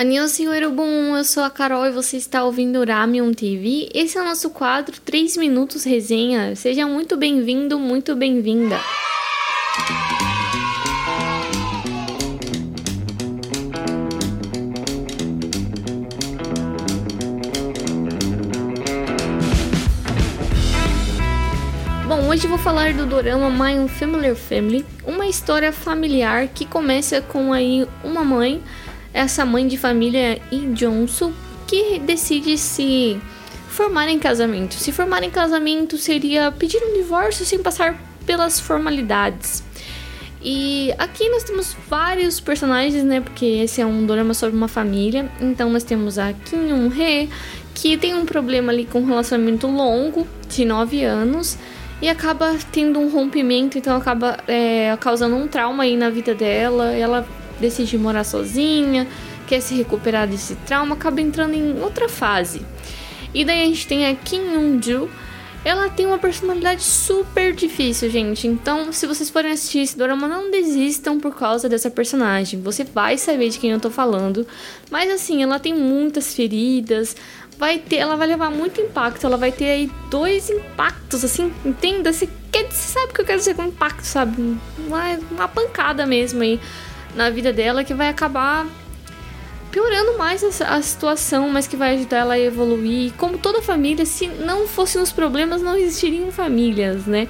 Annyeonghaseyo, Erubum, eu sou a Carol e você está ouvindo Ramion TV. Esse é o nosso quadro 3 Minutos Resenha. Seja muito bem-vindo, muito bem-vinda. Bom, hoje vou falar do dorama My Unfamiliar Family, uma história familiar que começa com aí uma mãe essa mãe de família Lee Johnson que decide se formar em casamento. Se formar em casamento seria pedir um divórcio sem passar pelas formalidades. E aqui nós temos vários personagens, né? Porque esse é um drama sobre uma família. Então nós temos a Kim Yoon-hee, que tem um problema ali com um relacionamento longo, de 9 anos, e acaba tendo um rompimento, então acaba é, causando um trauma aí na vida dela. Ela decide morar sozinha, quer se recuperar desse trauma, acaba entrando em outra fase. E daí a gente tem a Kim Yoon-ju. Ela tem uma personalidade super difícil, gente. Então, se vocês forem assistir esse drama, não desistam por causa dessa personagem. Você vai saber de quem eu tô falando. Mas assim, ela tem muitas feridas. Vai ter, ela vai levar muito impacto. Ela vai ter aí dois impactos, assim, entenda? Você, quer, você sabe o que eu quero dizer com impacto, sabe? Uma, uma pancada mesmo aí na vida dela que vai acabar piorando mais a, situação, mas que vai ajudar ela a evoluir. Como toda família, se não fossem os problemas, não existiriam famílias, né?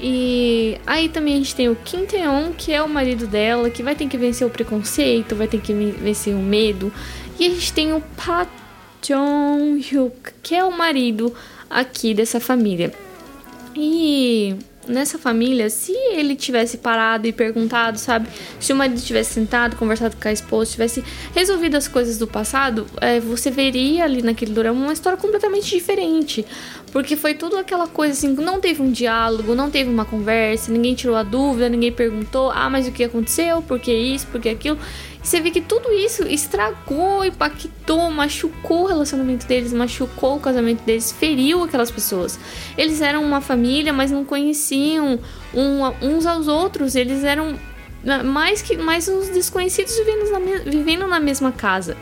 E aí também a gente tem o Kim Tae-on, que é o marido dela, que vai ter que vencer o preconceito, vai ter que vencer o medo. E a gente tem o Pa Jong-hyuk, que é o marido aqui dessa família. E nessa família, se ele tivesse parado e perguntado, sabe? Se o marido tivesse sentado, conversado com a esposa, tivesse resolvido as coisas do passado, é, você veria ali naquele drama uma história completamente diferente. Porque foi tudo aquela coisa assim, não teve um diálogo, não teve uma conversa, ninguém tirou a dúvida, ninguém perguntou, ah, mas o que aconteceu? Por que isso? Por que aquilo? Você vê que tudo isso estragou, impactou, machucou o relacionamento deles, machucou o casamento deles, feriu aquelas pessoas. Eles eram uma família, mas não conheciam um, uns aos outros, eles eram mais que mais uns desconhecidos vivendo na, vivendo na mesma casa.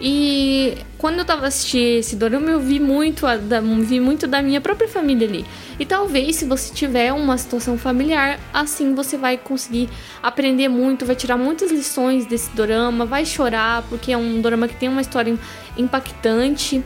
E quando eu tava assistindo esse dorama, eu vi muito, a, da, vi muito da minha própria família ali. E talvez, se você tiver uma situação familiar, assim você vai conseguir aprender muito, vai tirar muitas lições desse dorama, vai chorar, porque é um dorama que tem uma história impactante.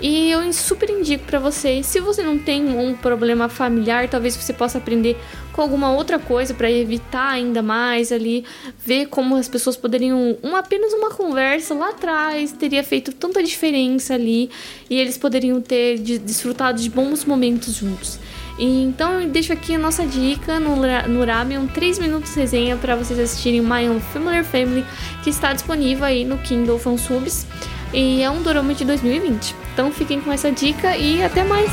E eu super indico para vocês, se você não tem um problema familiar, talvez você possa aprender com alguma outra coisa para evitar ainda mais ali, ver como as pessoas poderiam, um, apenas uma conversa lá atrás teria feito tanta diferença ali e eles poderiam ter desfrutado de bons momentos juntos. E, então eu deixo aqui a nossa dica no, no Ramen, 3 minutos resenha para vocês assistirem My Unfamiliar Family, que está disponível aí no Kindle Fansubs. E é um dorama de 2020. Então fiquem com essa dica e até mais!